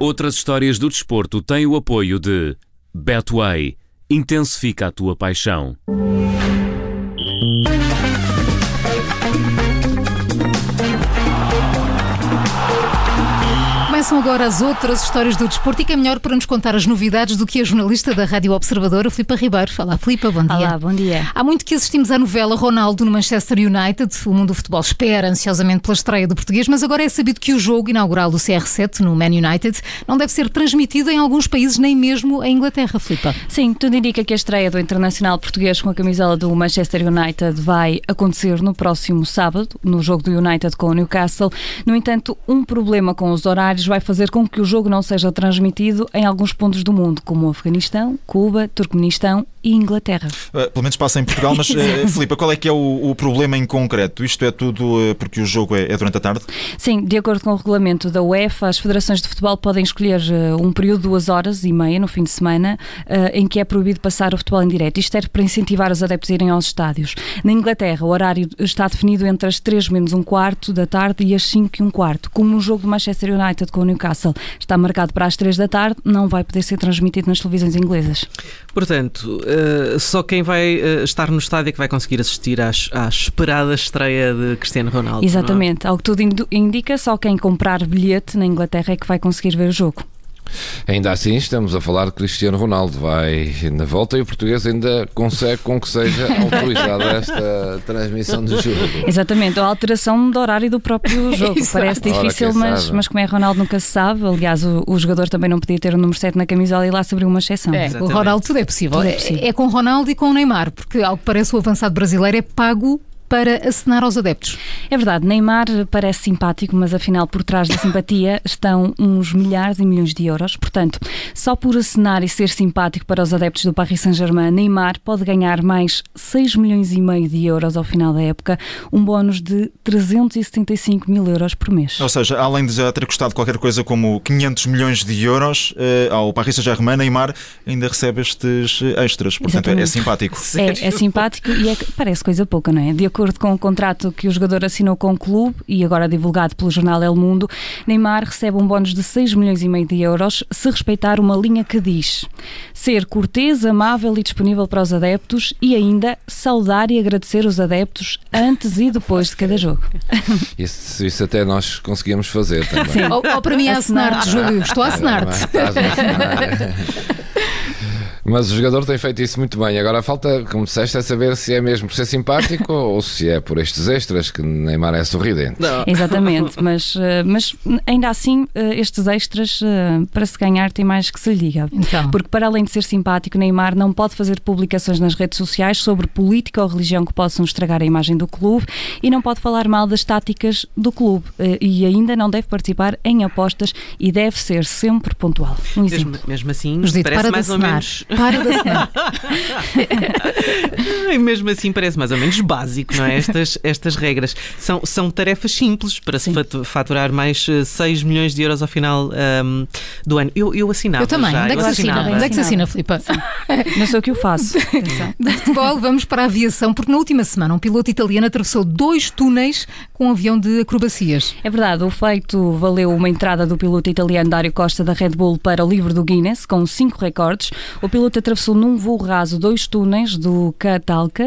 Outras histórias do desporto têm o apoio de Betway. Intensifica a tua paixão. Começam agora as outras histórias do desporto e que é melhor para nos contar as novidades do que a jornalista da Rádio Observadora, Filipa Ribeiro. Olá, Filipa, bom dia. Olá, bom dia. Há muito que assistimos à novela Ronaldo no Manchester United. O mundo do futebol espera ansiosamente pela estreia do português, mas agora é sabido que o jogo inaugural do CR7 no Man United não deve ser transmitido em alguns países, nem mesmo em Inglaterra, Filipa. Sim, tudo indica que a estreia do internacional português com a camisola do Manchester United vai acontecer no próximo sábado, no jogo do United com o Newcastle. No entanto, um problema com os horários vai fazer com que o jogo não seja transmitido em alguns pontos do mundo, como Afeganistão, Cuba, Turcomenistão e Inglaterra. Uh, pelo menos passa em Portugal, mas uh, Filipe, qual é que é o, o, problema em concreto? Isto é tudo uh, porque o jogo é, é, durante a tarde? Sim, de acordo com o regulamento da UEFA, as federações de futebol podem escolher um período de duas horas e meia no fim de semana em que é proibido passar o futebol em direto. Isto é para incentivar os adeptos a irem aos estádios. Na Inglaterra, o horário está definido entre as 3 menos um quarto da tarde e as 5 e um quarto. Como no jogo do Manchester United com o Newcastle Newcastle está marcado para as 3 da tarde, não vai poder ser transmitido nas televisões inglesas. Portanto, uh, só quem vai uh, estar no estádio é que vai conseguir assistir às, à esperada estreia de Cristiano Ronaldo. É? Exatamente, ao que tudo indica, só quem comprar bilhete na Inglaterra é que vai conseguir ver o jogo. Ainda assim, estamos a falar de Cristiano Ronaldo. Vai na volta e o português ainda consegue com que seja autorizada esta transmissão do jogo. Exatamente, a alteração do horário do próprio jogo. Parece difícil, mas, mas como é Ronaldo nunca se sabe. Aliás, o, o, jogador também não podia ter o número 7 na camisola e lá se abriu uma exceção. É, o Ronaldo tudo é possível. Tudo é, possível. É, é com Ronaldo e com o Neymar, porque ao que parece o avançado brasileiro é pago para acenar aos adeptos. É verdade, Neymar parece simpático, mas afinal por trás da simpatia estão uns milhares e milhões de euros. Portanto, só por acenar e ser simpático para os adeptos do Paris Saint-Germain, Neymar pode ganhar mais 6 milhões e meio de euros ao final da época, um bónus de 375 mil euros por mês. Ou seja, além de já ter custado qualquer coisa como 500 milhões de euros eh, ao Paris Saint-Germain, Neymar ainda recebe estes extras. Portanto, é, é, simpático. É, é, simpático e é, parece coisa pouca, não é? De acordo com o contrato que o jogador assinou com o clube e agora divulgado pelo jornal El Mundo, Neymar recebe um bónus de 6 milhões e meio de euros se respeitar uma linha que diz ser cortês, amável e disponível para os adeptos e ainda saudar e agradecer os adeptos antes e depois de cada jogo. Isso, isso até nós conseguimamos fazer também. Sim. Ou, ou para mim é assinar-te, Júlio. Estou a assinar-te. Mas o jogador tem feito isso muito bem. Agora falta, como disseste, é saber se é mesmo por ser simpático ou se é por estes extras que Neymar é sorridente. Não. Exatamente, mas, eh, mas ainda assim, eh, estes extras, eh, para se ganhar, tem mais que se lhe diga. Então. Porque para além de ser simpático, Neymar não pode fazer publicações nas redes sociais sobre política ou religião que possam estragar a imagem do clube e não pode falar mal das táticas do clube e ainda não deve participar em apostas e deve ser sempre pontual. Um mesmo, mesmo assim, parece mais ou menos para de assinar. e mesmo assim parece mais ou menos básico, não é? Estas, estas regras. São, são tarefas simples para Sim. se faturar mais 6 eh, milhões de euros ao final um, do ano. Eu, eu assinava. Eu também. Já. Onde é que se assina? Onde é que se assina, Filipe? Não sei o que eu faço. De futebol, vamos para a aviação, porque na última semana um piloto italiano atravessou dois túneis com um avião de acrobacias. É verdade, o feito valeu uma entrada do piloto italiano Dário Costa da Red Bull para o livro do Guinness, com cinco recordes. O piloto atravessou num voo raso dois túneis do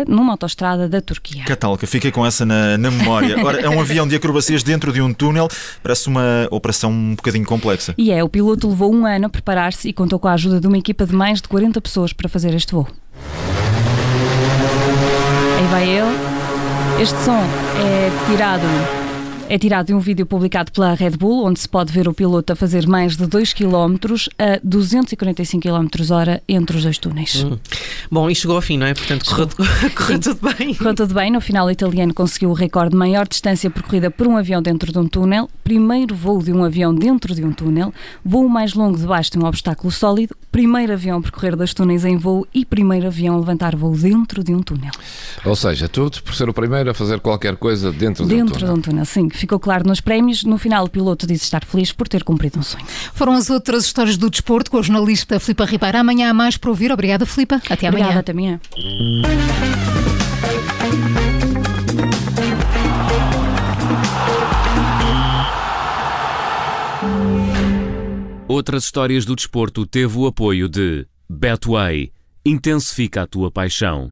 Numa autostrada da Turquia. Katalka, fiquei com essa na, na memória. Ora, é um avião de acrobacias dentro de um túnel, parece uma operação um bocadinho complexa. E é, o piloto levou um ano a preparar-se e contou com a ajuda de uma equipa de mais de 40 pessoas para fazer este voo. Aí vai ele. Este som é tirado é tirado de um vídeo publicado pela Red Bull, onde se pode ver o piloto a fazer mais de 2 km a 245 km hora entre os dois túneis. Hum. Bom, e chegou ao fim, não é? Portanto, correu, correu tudo bem. Correu tudo bem. No final, o italiano conseguiu o recorde de maior distância percorrida por um avião dentro de um túnel, primeiro voo de um avião dentro de um túnel, voo mais longo debaixo de um obstáculo sólido, primeiro avião a percorrer dois túneis em voo e primeiro avião a levantar voo dentro de um túnel. Ou seja, tudo por ser o primeiro a fazer qualquer coisa dentro, de um túnel. Dentro de um túnel, sim ficou claro nos prémios. No final, o piloto disse estar feliz por ter cumprido um sonho. Foram as outras histórias do desporto com a jornalista Filipa Ribeiro. Amanhã há mais para ouvir. Obrigada, Filipa. Até amanhã. Obrigada, até amanhã. Outras histórias do desporto teve o apoio de Betway. Intensifica a tua paixão.